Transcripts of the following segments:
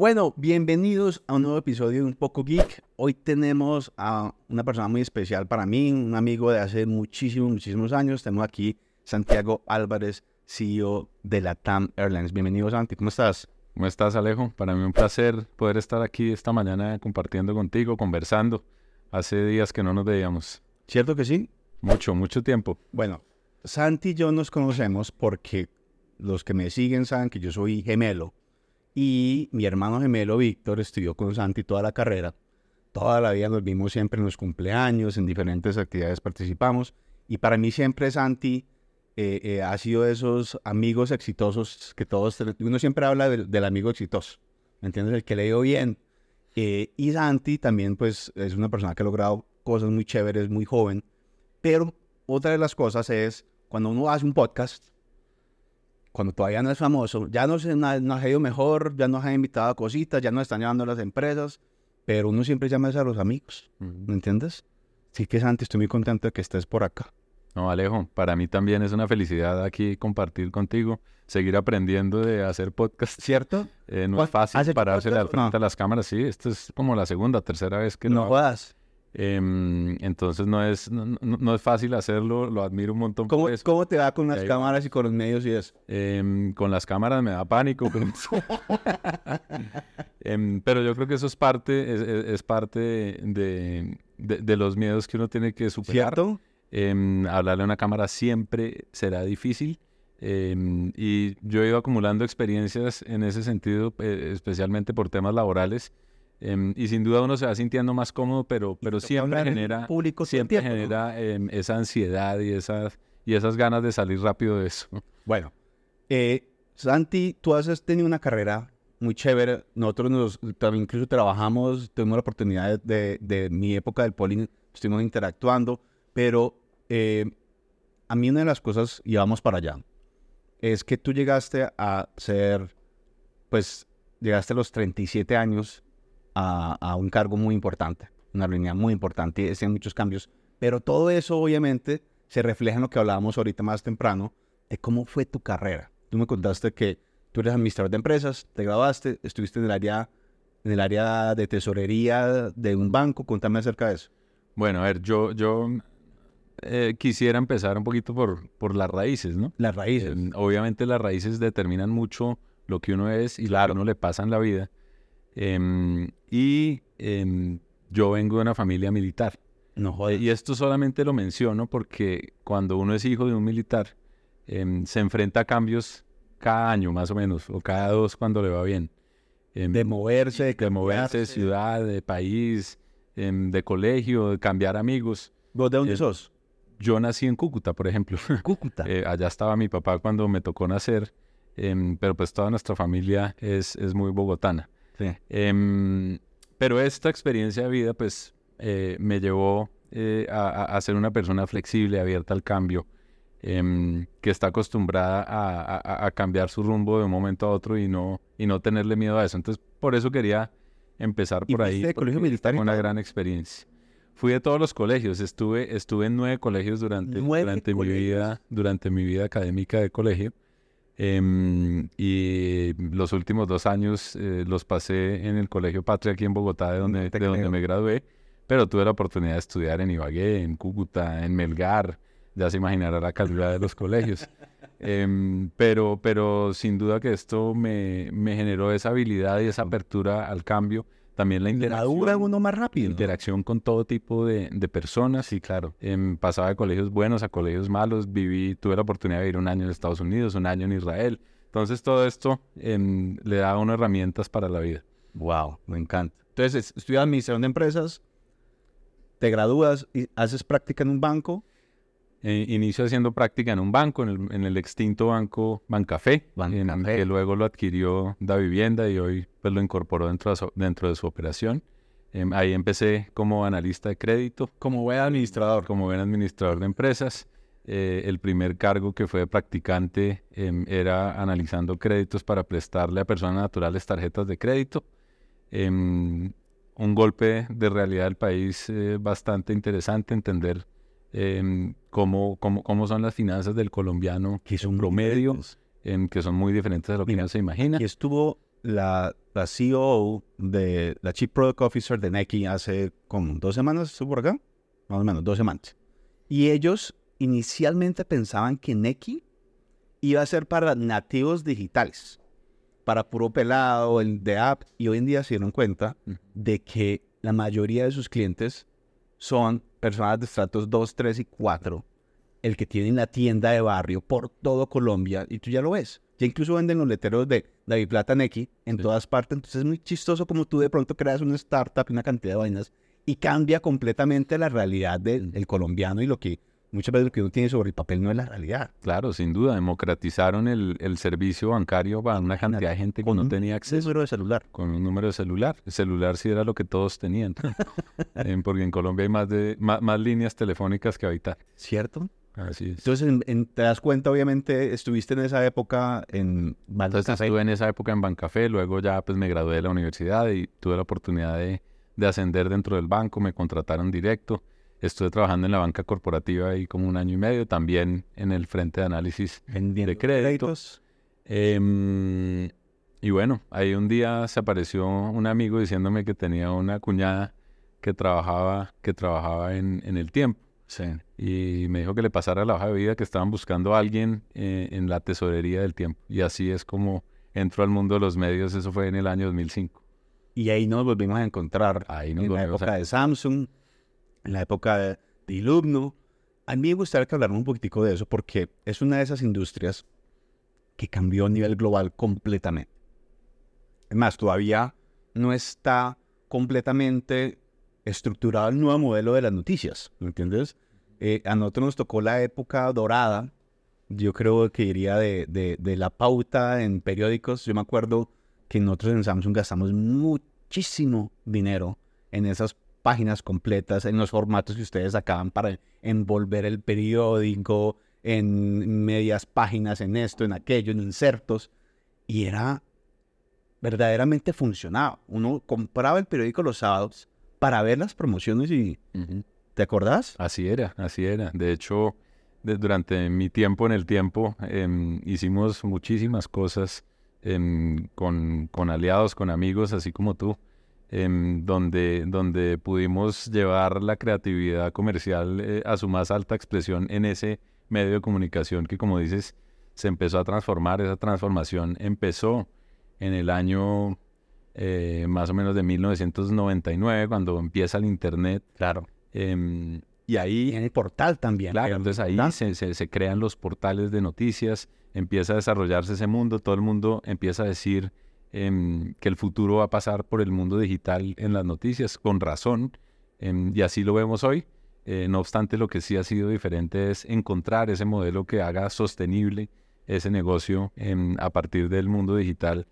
Bueno, bienvenidos a un nuevo episodio de Un Poco Geek. Hoy tenemos a una persona muy especial para mí, un amigo de hace muchísimos, muchísimos años. Tenemos aquí Santiago Álvarez, CEO de la TAM Airlines. Bienvenido, Santi. ¿Cómo estás? ¿Cómo estás, Alejo? Para mí un placer poder estar aquí esta mañana compartiendo contigo, conversando. Hace días que no nos veíamos. ¿Cierto que sí? Mucho, mucho tiempo. Bueno, Santi y yo nos conocemos porque los que me siguen saben que yo soy gemelo. Y mi hermano gemelo, Víctor, estudió con Santi toda la carrera. Toda la vida nos vimos siempre en los cumpleaños, en diferentes actividades participamos. Y para mí siempre Santi eh, eh, ha sido de esos amigos exitosos que todos, uno siempre habla del, amigo exitoso, ¿me entiendes? El que le dio bien. Eh, y Santi también pues es una persona que ha logrado cosas muy chéveres, muy joven. Pero otra de las cosas es cuando uno hace un podcast, cuando todavía no es famoso, ya nos, nos ha ido mejor, ya nos ha invitado a cositas, ya nos están llevando las empresas, pero uno siempre llama a los amigos, ¿me entiendes? Sí que Santi, estoy muy contento de que estés por acá. No, Alejo, para mí también es una felicidad aquí compartir contigo, seguir aprendiendo de hacer podcast. ¿Cierto? Eh, no es fácil pararse al frente a las cámaras, sí, esta es como la segunda, tercera vez que no. No Em, entonces no es, no, es fácil hacerlo, lo admiro un montón. ¿Cómo, ¿cómo te va con las cámaras y con los medios y eso? Em, con las cámaras me da pánico. Em, pero yo creo que eso es parte, es, parte de, de, los miedos que uno tiene que superar. ¿Cierto? hablarle a una cámara siempre será difícil. y yo he ido acumulando experiencias en ese sentido, eh, especialmente por temas laborales. Em, y sin duda uno se va sintiendo más cómodo, pero, pero siempre genera, público siempre genera em, esa ansiedad y esas, y esas ganas de salir rápido de eso. Bueno, eh, Santi, tú has tenido una carrera muy chévere. Nosotros nos, también incluso trabajamos, tuvimos la oportunidad de, de, mi época del poli, estuvimos interactuando, pero eh, a mí una de las cosas, y vamos para allá, es que tú llegaste a ser, pues, llegaste a los 37 años a, un cargo muy importante, una línea muy importante, y hacían muchos cambios. Pero todo eso obviamente se refleja en lo que hablábamos ahorita más temprano, de cómo fue tu carrera. Tú me contaste que tú eres administrador de empresas, te graduaste, estuviste en el área, en el área de tesorería de un banco. Cuéntame acerca de eso. Bueno, a ver, yo, yo eh, quisiera empezar un poquito por, por las raíces, ¿no? Las raíces. Eh, obviamente las raíces determinan mucho lo que uno es y lo que uno le pasa en la vida. Em, y em, yo vengo de una familia militar. No joder. Y esto solamente lo menciono porque cuando uno es hijo de un militar, em, se enfrenta a cambios cada año más o menos, o cada dos cuando le va bien. de moverse, de, de moverse de ciudad, de país, de colegio, de cambiar amigos. ¿Vos de dónde sos? Yo nací en Cúcuta, por ejemplo. Cúcuta. Eh, allá estaba mi papá cuando me tocó nacer, pero pues toda nuestra familia es, es muy bogotana. Em, pero esta experiencia de vida, pues, eh, me llevó eh, a, ser una persona flexible, abierta al cambio, em, que está acostumbrada a, cambiar su rumbo de un momento a otro y no, y no tenerle miedo a eso. Entonces, por eso quería empezar por ahí. de colegio militar? Una gran experiencia. Fui de todos los colegios, estuve, estuve en nueve colegios durante, durante, Mi vida, durante mi vida académica de colegio. Em, y los últimos dos años eh, los pasé en el Colegio Patria aquí en Bogotá, de donde, de donde me gradué, pero tuve la oportunidad de estudiar en Ibagué, en Cúcuta, en Melgar, ya se imaginará la calidad de los colegios. Em, pero, pero sin duda que esto me, me generó esa habilidad y esa apertura al cambio también la interacción. uno más rápido. Interacción con todo tipo de, personas. Sí, claro. Em, pasaba de colegios buenos a colegios malos. Viví, tuve la oportunidad de vivir un año en Estados Unidos, un año en Israel. Entonces todo esto em, le da unas herramientas para la vida. Wow, me encanta. Entonces, estudias administración de empresas, te gradúas y haces práctica en un banco eh, inicio haciendo práctica en un banco, en el, extinto banco Bancafé, que luego lo adquirió Da Vivienda y hoy pues lo incorporó dentro de su, dentro de su operación. Em, ahí empecé como analista de crédito. Como buen administrador. Como buen administrador de empresas. Eh, el primer cargo que fue de practicante em, era analizando créditos para prestarle a personas naturales tarjetas de crédito. Em, un golpe de realidad del país eh, bastante interesante, entender eh, cómo, cómo, son las finanzas del colombiano que son promedio, que son muy diferentes de lo que uno se imagina. Y estuvo la, la CEO de la Chief Product Officer de Nike hace como dos semanas, estuvo por acá, más o menos, dos semanas. Y ellos inicialmente pensaban que Nike iba a ser para nativos digitales, para puro pelado, el de app, y hoy en día se dieron cuenta de que la mayoría de sus clientes son personas de estratos 2, 3 y 4, el que tienen la tienda de barrio por todo Colombia, y tú ya lo ves. Ya incluso venden los letreros de David Plata Neki en todas partes. Entonces es muy chistoso como tú de pronto creas una startup y una cantidad de vainas y cambia completamente la realidad del colombiano y lo que muchas veces lo que uno tiene sobre el papel no es la realidad. Claro, sin duda. Democratizaron el, el servicio bancario para una cantidad de gente que no tenía acceso. Con un número de celular. Con un número de celular. El celular sí era lo que todos tenían. Eh, porque en Colombia hay más, de, más, más líneas telefónicas que habitar. ¿Cierto? Así es. Entonces, te das cuenta, obviamente, estuviste en esa época en Bancafé. Entonces estuve en esa época en Bancafé, luego ya pues me gradué de la universidad y tuve la oportunidad de, de ascender dentro del banco, me contrataron directo. Estuve trabajando en la banca corporativa ahí como un año y medio, también en el frente de análisis de créditos. Em, y bueno, ahí un día se apareció un amigo diciéndome que tenía una cuñada que trabajaba, que trabajaba en, en el tiempo. Sí. Y me dijo que le pasara la hoja de vida, que estaban buscando a alguien eh, en la tesorería del tiempo. Y así es como entró al mundo de los medios, eso fue en el año 2005. Y ahí nos volvimos a encontrar. Ahí nos en la época de Samsung, en la época de, de Ilumno. A mí me gustaría que habláramos un poquitico de eso porque es una de esas industrias que cambió a nivel global completamente. Es más, todavía no está completamente estructurado el nuevo modelo de las noticias, ¿me entiendes? Eh, a nosotros nos tocó la época dorada, yo creo que iría de, de, la pauta en periódicos. Yo me acuerdo que nosotros en Samsung gastamos muchísimo dinero en esas páginas completas, en los formatos que ustedes sacaban para envolver el periódico, en medias páginas, en esto, en aquello, en insertos. Y era verdaderamente funcionaba. Uno compraba el periódico los sábados para ver las promociones y... ¿Te acordás? Así era, así era. De hecho, durante mi tiempo en el tiempo em, hicimos muchísimas cosas em, con, con, aliados, con amigos, así como tú, donde, donde pudimos llevar la creatividad comercial eh, a su más alta expresión en ese medio de comunicación que, como dices, se empezó a transformar. Esa transformación empezó en el año eh, más o menos de 1999, cuando empieza el Internet. Claro. Em, y ahí... En el portal también. Claro, entonces ahí se, se, crean los portales de noticias, empieza a desarrollarse ese mundo, todo el mundo empieza a decir em, que el futuro va a pasar por el mundo digital en las noticias, con razón, em, y así lo vemos hoy. Eh, no obstante, lo que sí ha sido diferente es encontrar ese modelo que haga sostenible ese negocio a partir del mundo digital.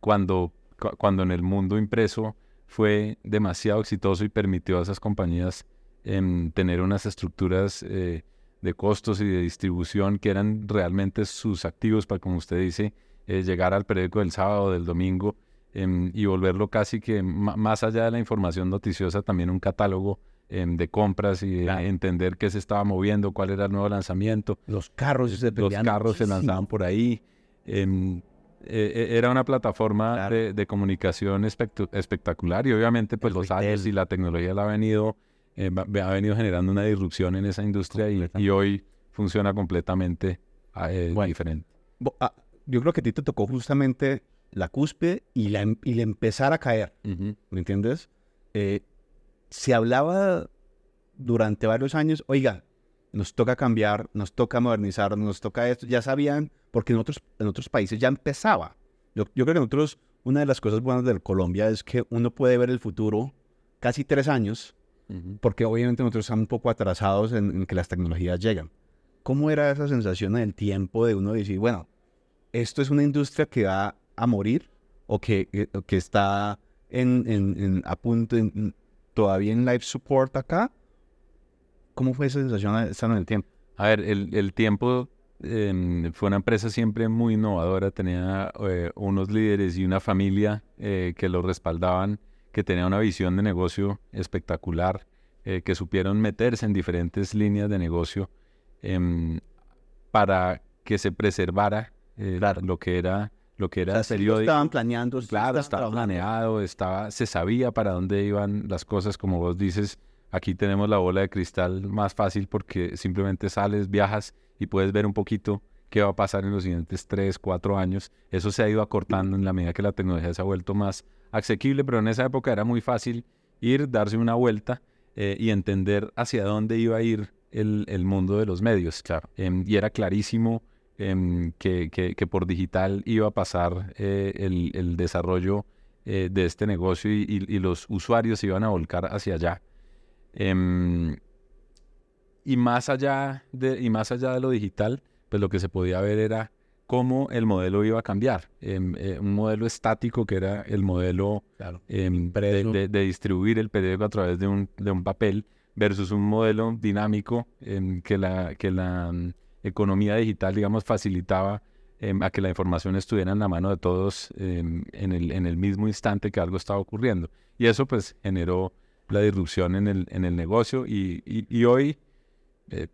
cuando cuando en el mundo impreso fue demasiado exitoso y permitió a esas compañías em, tener unas estructuras eh, de costos y de distribución que eran realmente sus activos para, como usted dice, eh, llegar al periódico del sábado, del domingo em, y volverlo casi que más allá de la información noticiosa, también un catálogo em, de compras y entender qué se estaba moviendo, cuál era el nuevo lanzamiento. Los carros se Los carros se lanzaban por ahí. Eh, eh, era una plataforma de, comunicación espectacular y obviamente pues los años y la tecnología la ha venido, eh, ha venido generando una disrupción en esa industria y, hoy funciona completamente diferente. Ah, yo creo que a ti te tocó justamente la cúspide y la, em, y empezar a caer, ¿me entiendes? se hablaba durante varios años, oiga, nos toca cambiar, nos toca modernizar, nos toca esto. Ya sabían, porque en otros, en otros países ya empezaba. Yo, creo que nosotros, una de las cosas buenas de Colombia es que uno puede ver el futuro casi tres años, porque obviamente nosotros estamos un poco atrasados en, que las tecnologías llegan. ¿Cómo era esa sensación en el tiempo de uno decir, bueno, esto es una industria que va a morir o que, eh, que está en, en, a punto, todavía en life support acá? ¿Cómo fue esa sensación estando en el tiempo? A ver, el, el tiempo em, fue una empresa siempre muy innovadora, tenía eh, unos líderes y una familia eh, que lo respaldaban, que tenía una visión de negocio espectacular, que supieron meterse en diferentes líneas de negocio em, para que se preservara lo que era lo que era O sea, periódico. estaban planeando. Claro, estaba trabajando. planeado, estaba, se sabía para dónde iban las cosas, como vos dices, aquí tenemos la bola de cristal más fácil porque simplemente sales, viajas y puedes ver un poquito qué va a pasar en los siguientes 3, 4 años. Eso se ha ido acortando en la medida que la tecnología se ha vuelto más asequible, pero en esa época era muy fácil ir, darse una vuelta eh, y entender hacia dónde iba a ir el, el mundo de los medios. Em, y era clarísimo em, que, que- que por digital iba a pasar eh, el, el desarrollo eh, de este negocio y, y- y los usuarios se iban a volcar hacia allá. Em, y, más allá de, y más allá de lo digital, pues lo que se podía ver era cómo el modelo iba a cambiar. Em, eh, un modelo estático que era el modelo Claro. de, de- de distribuir el periódico a través de un, de un papel versus un modelo dinámico que la, que la economía digital, digamos, facilitaba em, a que la información estuviera en la mano de todos em, en, el, en el mismo instante que algo estaba ocurriendo. Y eso pues generó la disrupción en el, en el negocio y, y- hoy, eh,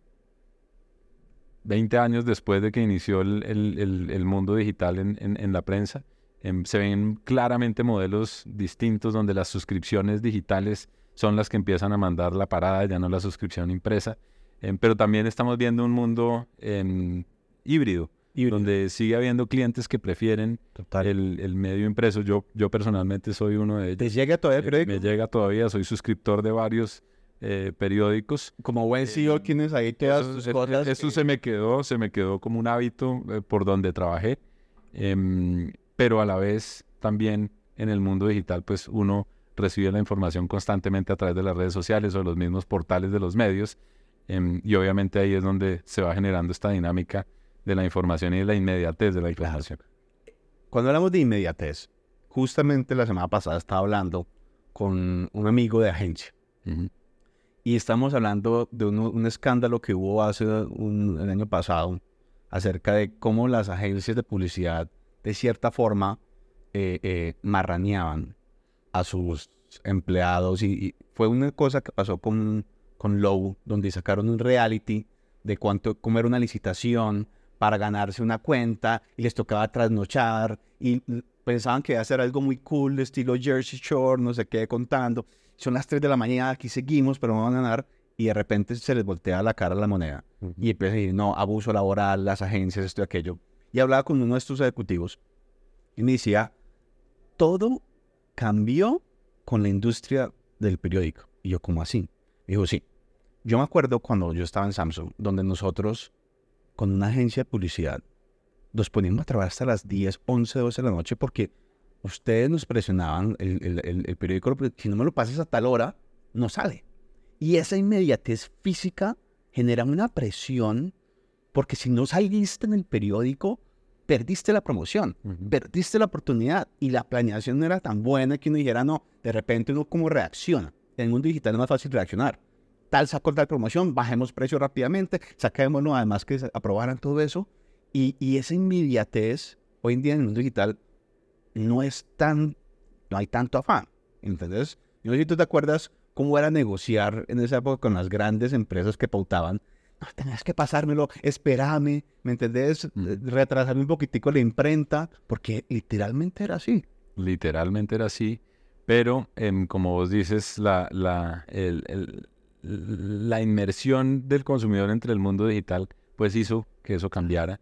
20 años después de que inició el, el- mundo digital en, en- en la prensa, em, se ven claramente modelos distintos donde las suscripciones digitales son las que empiezan a mandar la parada, ya no la suscripción impresa. Em, pero también estamos viendo un mundo em, híbrido, Híbrido. donde sigue habiendo clientes que prefieren el, el medio impreso. Yo, yo personalmente soy uno de ellos. ¿Te llega todavía el Eh, periódico? Me llega todavía, soy suscriptor de varios eh, periódicos. Como buen CEO tienes ahí todas Eso, tus eh, cosas. eso que- se me quedó, se me quedó como un hábito eh, por donde trabajé, Em, pero a la vez también en el mundo digital, pues uno recibe la información constantemente a través de las redes sociales o los mismos portales de los medios, em, y obviamente ahí es donde se va generando esta dinámica de la información y de la inmediatez de la información. Cuando hablamos de inmediatez, justamente la semana pasada estaba hablando con un amigo de agencia. Y estamos hablando de un, un escándalo que hubo hace un, el año pasado acerca de cómo las agencias de publicidad, de cierta forma, eh, eh, marraneaban a sus empleados. Y, y fue una cosa que pasó con, con Lowe, donde sacaron un reality de cuánto, cómo era una licitación para ganarse una cuenta y les tocaba trasnochar y pensaban que iba a ser algo muy cool, de estilo Jersey Shore, no sé qué, contando. Son las 3 de la mañana, aquí seguimos, pero no van a ganar. Y de repente se les voltea la cara la moneda. Y empieza a decir, no, abuso laboral, las agencias, esto y aquello. Y hablaba con uno de estos ejecutivos y me decía, todo cambió con la industria del periódico. Y yo, ¿cómo así? Dijo, sí. Yo me acuerdo cuando yo estaba en Samsung, donde nosotros, con una agencia de publicidad, nos poníamos a trabajar hasta las 10, 11, 12 de la noche porque ustedes nos presionaban, el, el- el- el periódico, si no me lo pasas a tal hora, no sale. Y esa inmediatez física genera una presión porque si no saliste en el periódico, perdiste la promoción, perdiste la oportunidad y la planeación no era tan buena que uno dijera, no, de repente uno cómo reacciona. En el mundo digital es más fácil reaccionar. Tal sacó tal promoción, bajemos precio rápidamente, saquémoslo, además que aprobaran todo eso. Y, y esa inmediatez, hoy en día en el mundo digital, no es tan, no hay tanto afán. ¿Entendés? Yo no sé si tú te acuerdas cómo era negociar en esa época con las grandes empresas que pautaban. No, tenías que pasármelo, espérame, ¿me entendés? Mm. Retrasarme un poquitico la imprenta, porque literalmente era así. literalmente era así, pero em, como vos dices, la, la, el- el- la inmersión del consumidor entre el mundo digital, pues hizo que eso cambiara.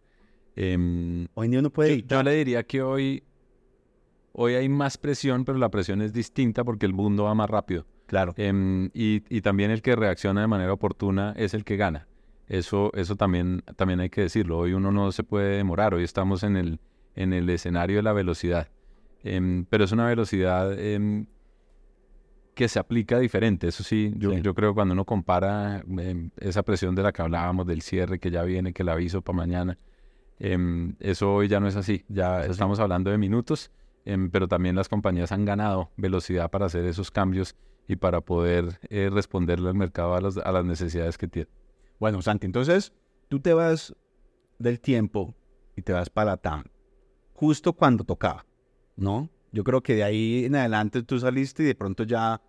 Em, Hoy en día uno puede yo, yo le diría que hoy, hoy hay más presión, pero la presión es distinta porque el mundo va más rápido. Claro. Em, y, y también el que reacciona de manera oportuna es el que gana. Eso, eso también, también hay que decirlo. Hoy uno no se puede demorar. Hoy estamos en el, en el escenario de la velocidad. Em, pero es una velocidad em, que se aplica diferente. Eso sí, yo, Sí. yo creo que cuando uno compara em, esa presión de la que hablábamos, del cierre que ya viene, que el aviso para mañana, eso hoy ya no es así. Ya estamos hablando de minutos, pero también las compañías han ganado velocidad para hacer esos cambios y para poder eh, responderle al mercado a, las- a las necesidades que tiene. Bueno, Santi, entonces tú te vas del tiempo y te vas para la TAM, justo cuando tocaba, ¿no? Yo creo que de ahí en adelante tú saliste y de pronto ya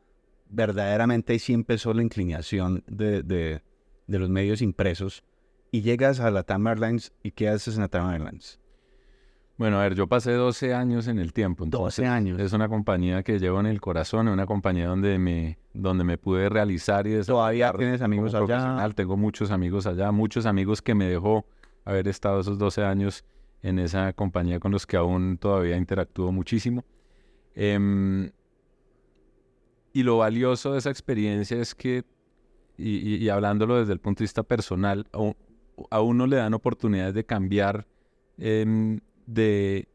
verdaderamente ahí sí empezó la inclinación de, de- de los medios impresos y llegas a la TAM Airlines y ¿qué haces en la TAM Airlines? Bueno, a ver, yo pasé 12 años en el tiempo. 12 años. Es una compañía que llevo en el corazón, es una compañía donde me, donde me pude realizar y ¿Todavía tienes amigos allá? Tengo muchos amigos allá, muchos amigos que me dejó haber estado esos 12 años en esa compañía con los que aún todavía interactúo muchísimo. Em, y lo valioso de esa experiencia es que, y, hablándolo desde el punto de vista personal, a, uno le dan oportunidades de cambiar em, de,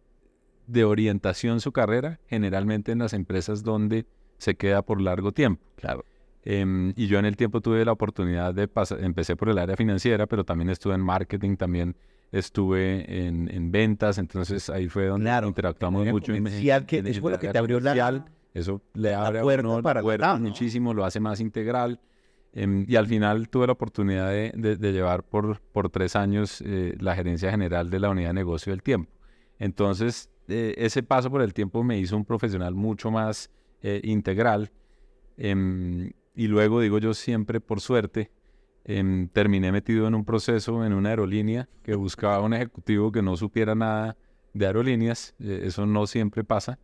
de orientación su carrera, generalmente en las empresas donde se queda por largo tiempo. Claro. Em, y yo en el tiempo tuve la oportunidad de pasar, empecé por el área financiera, pero también estuve en marketing, también estuve en, en ventas, entonces ahí fue donde interactuamos mucho. En, que, eso fue lo que te abrió la, eso le abre puerta para muchísimo, lo hace más integral. Em, y al final tuve la oportunidad de, de, llevar por, por tres años eh, la gerencia general de la unidad de negocio del tiempo. Entonces, eh, ese paso por el tiempo me hizo un profesional mucho más eh, integral. Em, y luego, digo yo siempre, por suerte, em, terminé metido en un proceso en una aerolínea que buscaba un ejecutivo que no supiera nada de aerolíneas. eso no siempre pasa.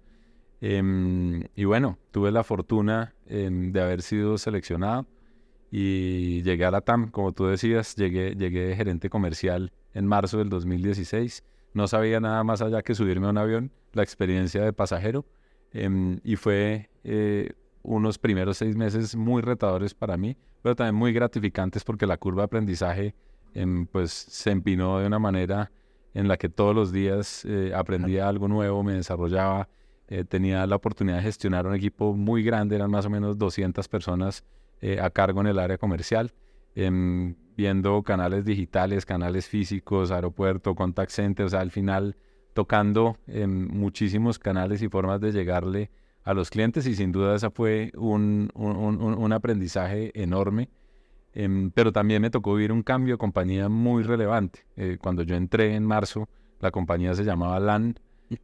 Em, y bueno, tuve la fortuna em, de haber sido seleccionado y llegué a la TAM, como tú decías, llegué, llegué de gerente comercial en marzo del 2016. No sabía nada más allá que subirme a un avión, la experiencia de pasajero, y fue eh, unos primeros seis meses muy retadores para mí, pero también muy gratificantes porque la curva de aprendizaje pues se empinó de una manera en la que todos los días eh, aprendía algo nuevo, me desarrollaba eh, tenía la oportunidad de gestionar un equipo muy grande, eran más o menos 200 personas eh, a cargo en el área comercial, em, viendo canales digitales, canales físicos, aeropuerto, contact center, o sea, al final tocando em, muchísimos canales y formas de llegarle a los clientes y sin duda esa fue un, un, aprendizaje enorme. Em, pero también me tocó vivir un cambio de compañía muy relevante. Eh, cuando yo entré en marzo, la compañía se llamaba LAN,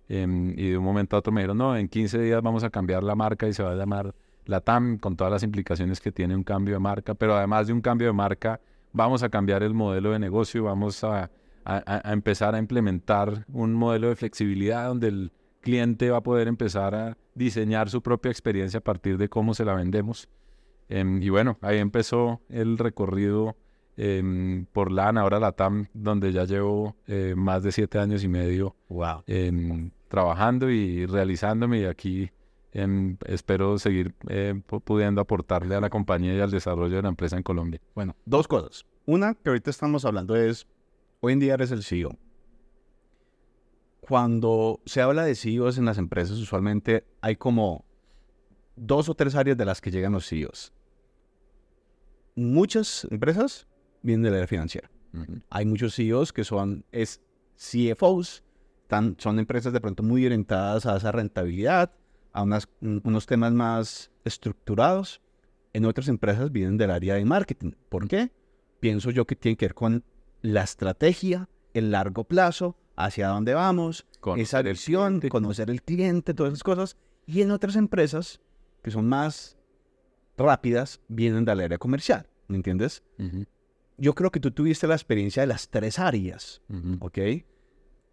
Em, y de un momento a otro me dijeron, no, en 15 días vamos a cambiar la marca y se va a llamar la TAM, con todas las implicaciones que tiene un cambio de marca, pero además de un cambio de marca, vamos a cambiar el modelo de negocio, vamos a, a, empezar a implementar un modelo de flexibilidad donde el cliente va a poder empezar a diseñar su propia experiencia a partir de cómo se la vendemos. Em, y bueno, ahí empezó el recorrido Em, por LAN, ahora la TAM, donde ya llevo eh, más de siete años y medio em, trabajando y realizándome y aquí espero seguir eh, pudiendo aportarle a la compañía y al desarrollo de la empresa en Colombia. Bueno, dos cosas. Una que ahorita estamos hablando es, hoy en día eres el CEO. Cuando se habla de CEOs en las empresas, usualmente hay como dos o tres áreas de las que llegan los CEOs. Muchas empresas vienen del área financiera. Hay muchos CEOs que son es CFOs, son empresas de pronto muy orientadas a esa rentabilidad, a unas, unos temas más estructurados. En otras empresas vienen del área de marketing. ¿Por qué? Pienso yo que tiene que ver con la estrategia, el largo plazo, hacia dónde vamos, esa visión, conocer el cliente, todas esas cosas. Y en otras empresas, que son más rápidas, vienen del área comercial. ¿Me entiendes? yo creo que tú tuviste la experiencia de las tres áreas, ¿ok?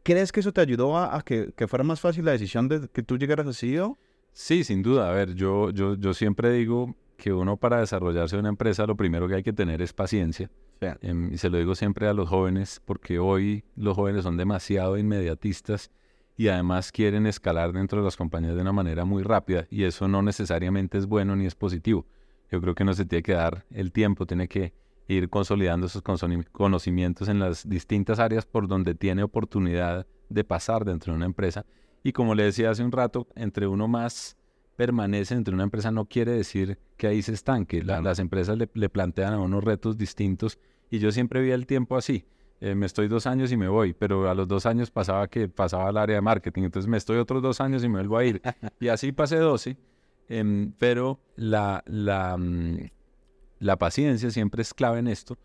¿Crees que eso te ayudó a, que, fuera más fácil la decisión de que tú llegaras a CEO? Sí, sin duda. A ver, yo, yo, yo siempre digo que uno para desarrollarse una empresa lo primero que hay que tener es paciencia. Em, y se lo digo siempre a los jóvenes porque hoy los jóvenes son demasiado inmediatistas y además quieren escalar dentro de las compañías de una manera muy rápida y eso no necesariamente es bueno ni es positivo. Yo creo que no se tiene que dar el tiempo, tiene que ir consolidando sus conocimientos en las distintas áreas por donde tiene oportunidad de pasar dentro de una empresa. Y como le decía hace un rato, entre uno más permanece dentro de una empresa no quiere decir que ahí se estanque. las empresas le, plantean a unos retos distintos y yo siempre vi el tiempo así. Eh, me estoy dos años y me voy, pero a los dos años pasaba que pasaba al área de marketing, entonces me estoy otros dos años y me vuelvo a ir. y así pasé 12, em, pero la, la, mm, la paciencia siempre es clave en esto,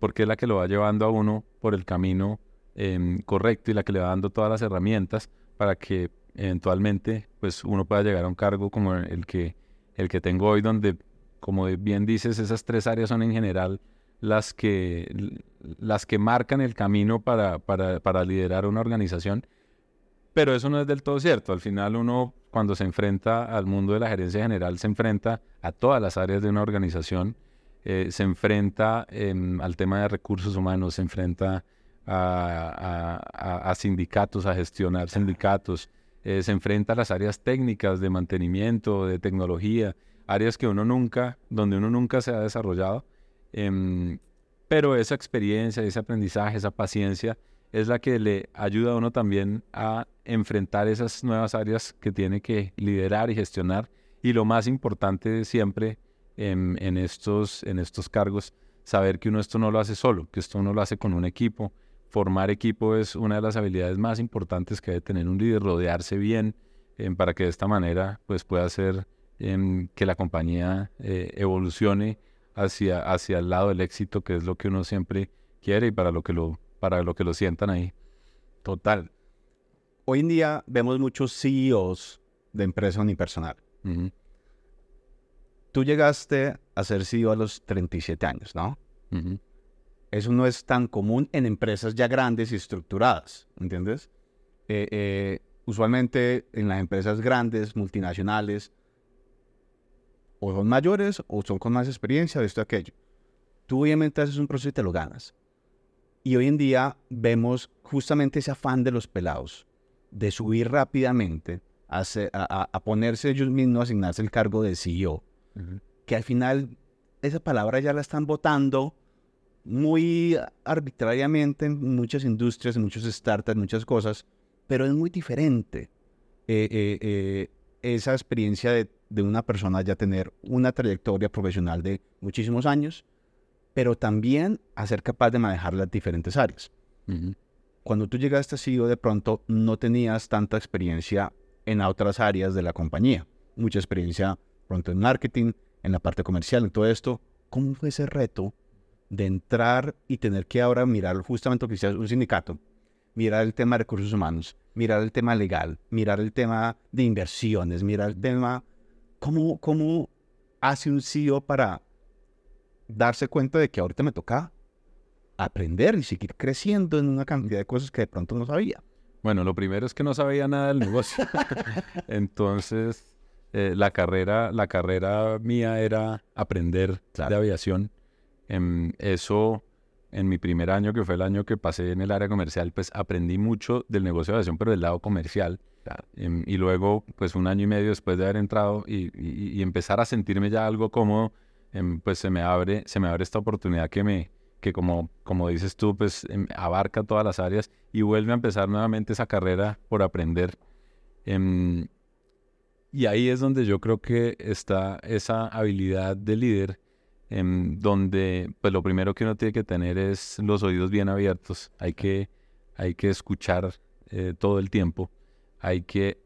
porque es la que lo va llevando a uno por el camino em, correcto y la que le va dando todas las herramientas para que eventualmente pues uno pueda llegar a un cargo como el que, el que tengo hoy, donde, como bien dices, esas tres áreas son en general las que, las que marcan el camino para, para, para liderar una organización. Pero eso no es del todo cierto. Al final uno, cuando se enfrenta al mundo de la gerencia general, se enfrenta a todas las áreas de una organización, eh, se enfrenta em, al tema de recursos humanos, se enfrenta a, sindicatos, a gestionar sindicatos, eh, se enfrenta a las áreas técnicas de mantenimiento, de tecnología, áreas que uno nunca, donde uno nunca se ha desarrollado. Em, pero esa experiencia, ese aprendizaje, esa paciencia es la que le ayuda a uno también a enfrentar esas nuevas áreas que tiene que liderar y gestionar. Y lo más importante siempre en, estos, en estos cargos, saber que uno esto no lo hace solo, que esto uno lo hace con un equipo. Formar equipo es una de las habilidades más importantes que debe tener un líder, rodearse bien para que de esta manera pues, pueda hacer que la compañía eh, evolucione hacia, hacia el lado del éxito, que es lo que uno siempre quiere y para lo que lo para lo que lo sientan ahí. Total. Hoy en día vemos muchos CEOs de empresa unipersonal. Tú llegaste a ser CEO a los 37 años, ¿no? Eso no es tan común en empresas ya grandes y estructuradas, ¿entiendes? Eh, eh, usualmente en las empresas grandes, multinacionales, o son mayores o son con más experiencia de esto y aquello. Tú obviamente haces un proceso y te lo ganas. Y hoy en día vemos justamente ese afán de los pelados de subir rápidamente, a, a, ponerse ellos mismos, a asignarse el cargo de CEO, que al final esa palabra ya la están votando muy arbitrariamente en muchas industrias, en muchos startups, muchas cosas, pero es muy diferente eh, eh, eh, esa experiencia de, de una persona ya tener una trayectoria profesional de muchísimos años pero también a ser capaz de manejar las diferentes áreas. Cuando tú llegaste a CEO, de pronto no tenías tanta experiencia en otras áreas de la compañía. Mucha experiencia pronto en marketing, en la parte comercial, en todo esto. ¿Cómo fue ese reto de entrar y tener que ahora mirar justamente lo que decías, un sindicato? Mirar el tema de recursos humanos, mirar el tema legal, mirar el tema de inversiones, mirar el tema... ¿Cómo, cómo hace un CEO para darse cuenta de que ahorita me toca aprender y seguir creciendo en una cantidad de cosas que de pronto no sabía. Bueno, lo primero es que no sabía nada del negocio. Entonces, eh, la, carrera, la carrera mía era aprender de aviación. En eso, en mi primer año, que fue el año que pasé en el área comercial, pues aprendí mucho del negocio de aviación, pero del lado comercial. Em, y luego, pues un año y medio después de haber entrado y, y empezar a sentirme ya algo cómodo, Em, pues se me abre, se me abre esta oportunidad que me, que como, como dices tú, pues em, abarca todas las áreas y vuelve a empezar nuevamente esa carrera por aprender. Em, y ahí es donde yo creo que está esa habilidad de líder, donde pues lo primero que uno tiene que tener es los oídos bien abiertos. Hay que, hay que escuchar eh, todo el tiempo. Hay que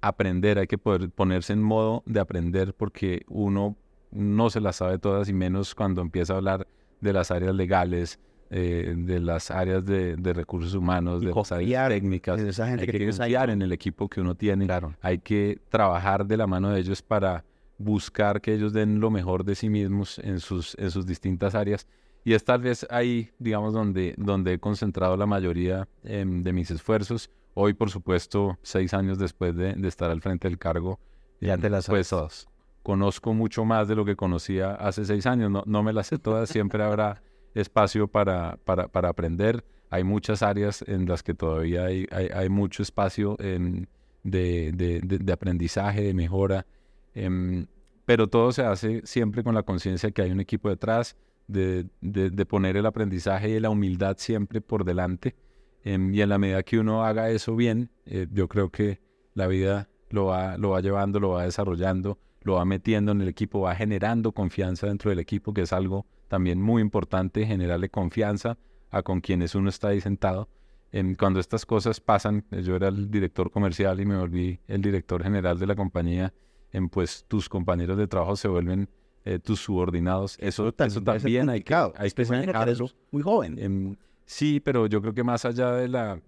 aprender, hay que poder ponerse en modo de aprender porque uno no se las sabe todas y menos cuando empieza a hablar de las áreas legales, eh, de las áreas de, recursos humanos, de las áreas técnicas. Esa gente hay que, confiar en el equipo que uno tiene. Claro. Hay que trabajar de la mano de ellos para buscar que ellos den lo mejor de sí mismos en sus, en sus distintas áreas. Y es tal vez ahí, digamos, donde, donde he concentrado la mayoría em, de mis esfuerzos. Hoy, por supuesto, seis años después de, estar al frente del cargo, ya te las pues, conozco mucho más de lo que conocía hace seis años. No, no me las sé todas, siempre habrá espacio para, para, para, aprender. Hay muchas áreas en las que todavía hay, hay, mucho espacio de, de, de, aprendizaje, de mejora. Em, pero todo se hace siempre con la conciencia que hay un equipo detrás, de, poner el aprendizaje y la humildad siempre por delante. Em, y en la medida que uno haga eso bien, eh, yo creo que la vida lo va, lo va llevando, lo va desarrollando lo va metiendo en el equipo, va generando confianza dentro del equipo, que es algo también muy importante, generarle confianza a con quienes uno está ahí sentado. En, cuando estas cosas pasan, eh, yo era el director comercial y me volví el director general de la compañía, en, pues tus compañeros de trabajo se vuelven eh, tus subordinados. Eso, eso, también hay que, hay que muy joven. sí, pero yo creo que más allá de la,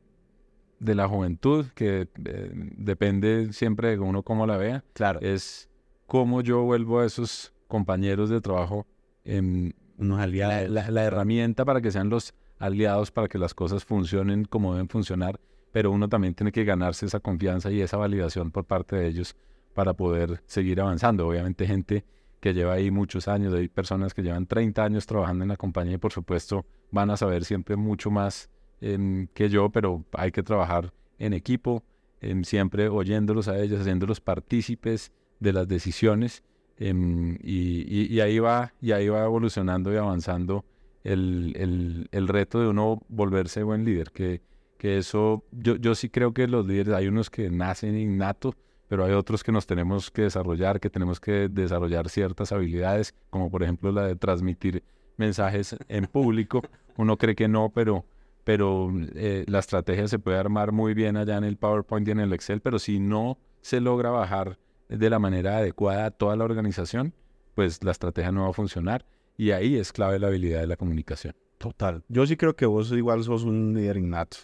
de la juventud, que eh, depende siempre de uno cómo la vea, claro. es cómo yo vuelvo a esos compañeros de trabajo en unos aliados. La, herramienta para que sean los aliados para que las cosas funcionen como deben funcionar, pero uno también tiene que ganarse esa confianza y esa validación por parte de ellos para poder seguir avanzando. Obviamente gente que lleva ahí muchos años, hay personas que llevan 30 años trabajando en la compañía y por supuesto van a saber siempre mucho más em, que yo, pero hay que trabajar en equipo, em, siempre oyéndolos a ellos, haciéndolos partícipes de las decisiones em, y, ahí va, y ahí va evolucionando y avanzando el, reto de uno volverse buen líder, que, eso, yo sí creo que los líderes, hay unos que nacen innatos, pero hay otros que nos tenemos que desarrollar, que tenemos que desarrollar ciertas habilidades, como por ejemplo la de transmitir mensajes en público. Uno cree que no, pero, pero eh, la estrategia se puede armar muy bien allá en el PowerPoint y en el Excel, pero si no se logra bajar de la manera adecuada a toda la organización, pues la estrategia no va a funcionar. Y ahí es clave la habilidad de la comunicación. Total. Yo sí creo que vos igual sos un líder innato.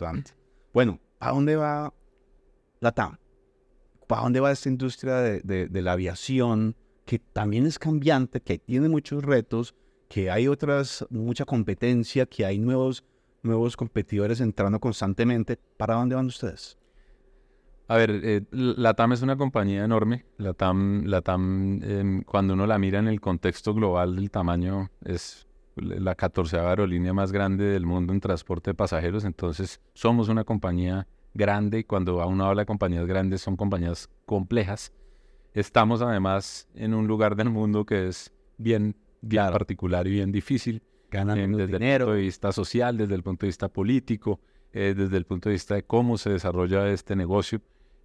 Bueno, ¿a dónde va la TAM? ¿Para dónde va esta industria de, la aviación? Que también es cambiante, que tiene muchos retos, que hay otras, mucha competencia, que hay nuevos, nuevos competidores entrando constantemente. ¿Para dónde van ustedes? A ver, eh, la TAM es una compañía enorme. La TAM, la TAM em, cuando uno la mira en el contexto global del tamaño, es la 14 aerolínea más grande del mundo en transporte de pasajeros. Entonces, somos una compañía grande, cuando uno habla de compañías grandes, son compañías complejas. Estamos además en un lugar del mundo que es bien, particular y bien difícil. Ganan eh, desde el punto de vista social, desde el punto de vista político, eh, desde el punto de vista de cómo se desarrolla este negocio.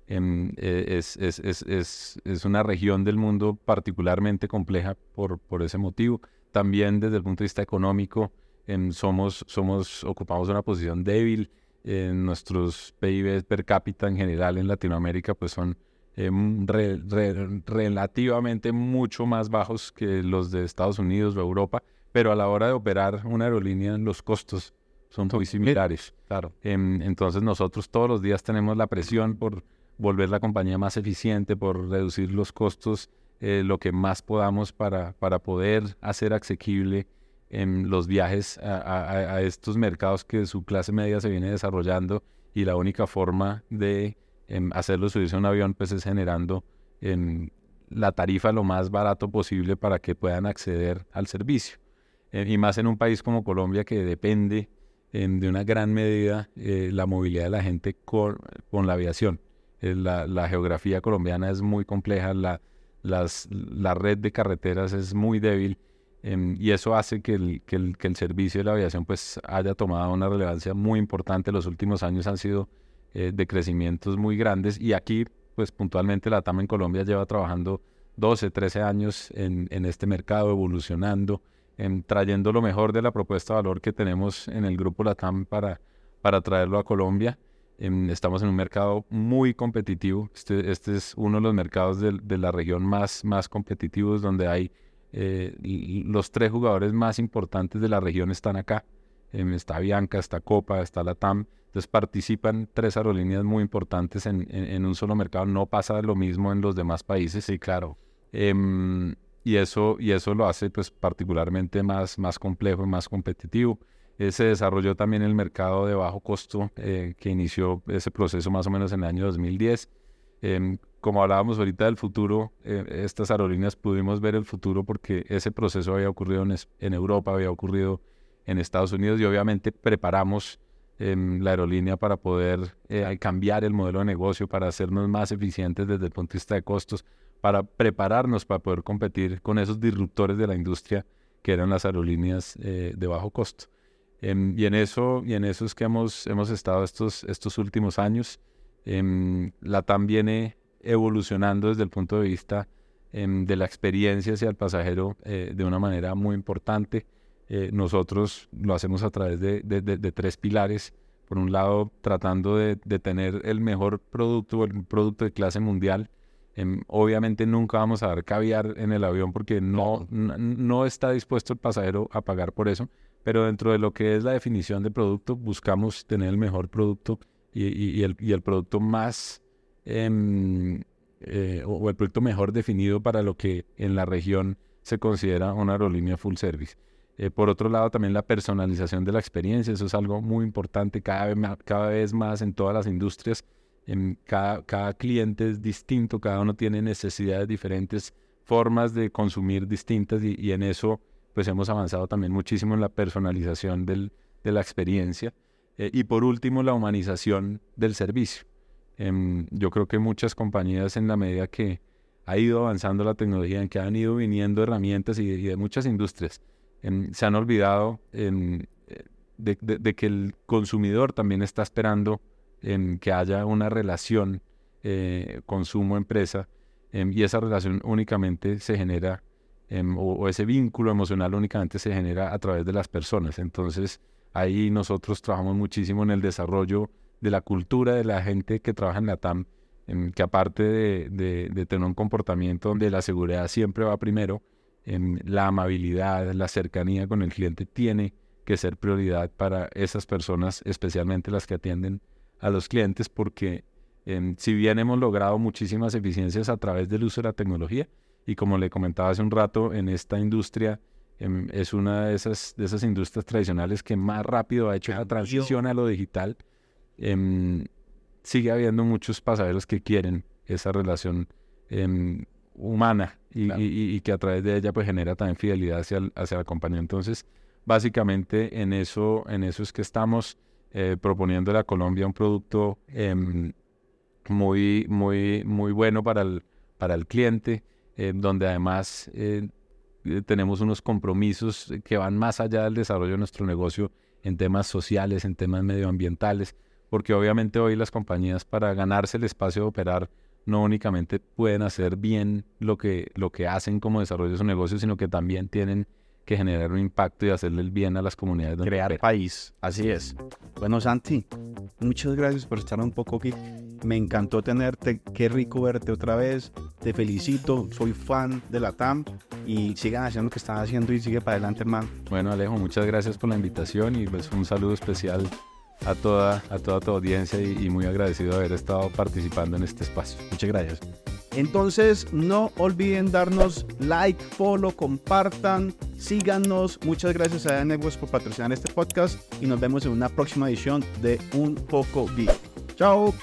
Em, eh, es, es, es, es, una región del mundo particularmente compleja por, por ese motivo. También desde el punto de vista económico, em, somos, somos, ocupamos una posición débil en nuestros PIB per cápita en general en Latinoamérica pues son eh, relativamente mucho más bajos que los de Estados Unidos o Europa, pero a la hora de operar una aerolínea los costos son muy similares. Claro. Em, entonces nosotros todos los días tenemos la presión por volver la compañía más eficiente, por reducir los costos eh, lo que más podamos para, para poder hacer asequible en los viajes a, estos mercados que su clase media se viene desarrollando y la única forma de em, hacerlo subirse a un avión pues es generando em, la tarifa lo más barato posible para que puedan acceder al servicio. Eh, y más en un país como Colombia que depende de una gran medida eh, la movilidad de la gente con, la aviación. Eh, la, geografía colombiana es muy compleja, la red de carreteras es muy débil Em, y eso hace que el, que, el, que el, servicio de la aviación pues haya tomado una relevancia muy importante. Los últimos años han sido eh, de crecimientos muy grandes y aquí pues puntualmente la TAM en Colombia lleva trabajando 12, 13 años en, en este mercado, evolucionando, em, trayendo lo mejor de la propuesta de valor que tenemos en el grupo LATAM para, para traerlo a Colombia. Em, estamos en un mercado muy competitivo. Este, este es uno de los mercados de, de la región más, más competitivos donde hay eh, los tres jugadores más importantes de la región están acá. Em, está Bianca, está Copa, está la TAM. Entonces participan tres aerolíneas muy importantes en, un solo mercado. No pasa lo mismo en los demás países. Sí, claro. Em, y, eso, y eso lo hace pues particularmente más, más complejo y más competitivo. Eh, se desarrolló también el mercado de bajo costo eh, que inició ese proceso más o menos en el año 2010 como hablábamos ahorita del futuro, eh, estas aerolíneas pudimos ver el futuro porque ese proceso había ocurrido en, Europa, había ocurrido en Estados Unidos y obviamente preparamos em, la aerolínea para poder eh, cambiar el modelo de negocio, para hacernos más eficientes desde el punto de vista de costos, para prepararnos para poder competir con esos disruptores de la industria que eran las aerolíneas eh, de bajo costo. Em, y, en eso, y en eso es que hemos, hemos estado estos, estos últimos años. Em, la TAM viene evolucionando desde el punto de vista em, de la experiencia hacia el pasajero eh, de una manera muy importante. Eh, nosotros lo hacemos a través de, tres pilares. Por un lado, tratando de, tener el mejor producto, el producto de clase mundial. Em, obviamente nunca vamos a dar caviar en el avión porque no, no está dispuesto el pasajero a pagar por eso. Pero dentro de lo que es la definición de producto, buscamos tener el mejor producto y, el, y el producto más Em, eh, o, el producto mejor definido para lo que en la región se considera una aerolínea full service. Eh, por otro lado, también la personalización de la experiencia, eso es algo muy importante cada vez más, cada vez más en todas las industrias. En cada, cada cliente es distinto, cada uno tiene necesidades diferentes, formas de consumir distintas y, en eso pues hemos avanzado también muchísimo en la personalización del, de la experiencia. Eh, y por último, la humanización del servicio. Em, yo creo que muchas compañías en la medida que ha ido avanzando la tecnología, en que han ido viniendo herramientas y, de muchas industrias, em, se han olvidado em, de, que el consumidor también está esperando que haya una relación eh, consumo-empresa y esa relación únicamente se genera, o, ese vínculo emocional únicamente se genera a través de las personas. Entonces, ahí nosotros trabajamos muchísimo en el desarrollo de la cultura de la gente que trabaja en la TAM, en que aparte de, tener un comportamiento donde la seguridad siempre va primero, en la amabilidad, la cercanía con el cliente tiene que ser prioridad para esas personas, especialmente las que atienden a los clientes, porque em, si bien hemos logrado muchísimas eficiencias a través del uso de la tecnología, y como le comentaba hace un rato, en esta industria em, es una de esas, de esas industrias tradicionales que más rápido ha hecho la transición a lo digital, Em, sigue habiendo muchos pasajeros que quieren esa relación em, humana y, que a través de ella pues genera también fidelidad hacia, hacia la compañía. Entonces, básicamente en eso, en eso es que estamos eh, proponiendo a Colombia un producto em, muy, muy, muy bueno para el, para el cliente, donde además eh, tenemos unos compromisos que van más allá del desarrollo de nuestro negocio en temas sociales, en temas medioambientales porque obviamente hoy las compañías para ganarse el espacio de operar no únicamente pueden hacer bien lo que, lo que hacen como desarrollo de su negocio, sino que también tienen que generar un impacto y hacerle el bien a las comunidades. Donde Crear país, así es. Bueno, Santi, muchas gracias por estar un poco aquí. Me encantó tenerte, qué rico verte otra vez. Te felicito, soy fan de la TAM y sigan haciendo lo que están haciendo y sigue para adelante, hermano. Bueno, Alejo, muchas gracias por la invitación y pues un saludo especial a toda, a toda tu audiencia y, muy agradecido de haber estado participando en este espacio. Muchas gracias. Entonces, no olviden darnos like, follow, compartan, síganos. Muchas gracias a Networks por patrocinar este podcast y nos vemos en una próxima edición de Un Poco Geek. Chao.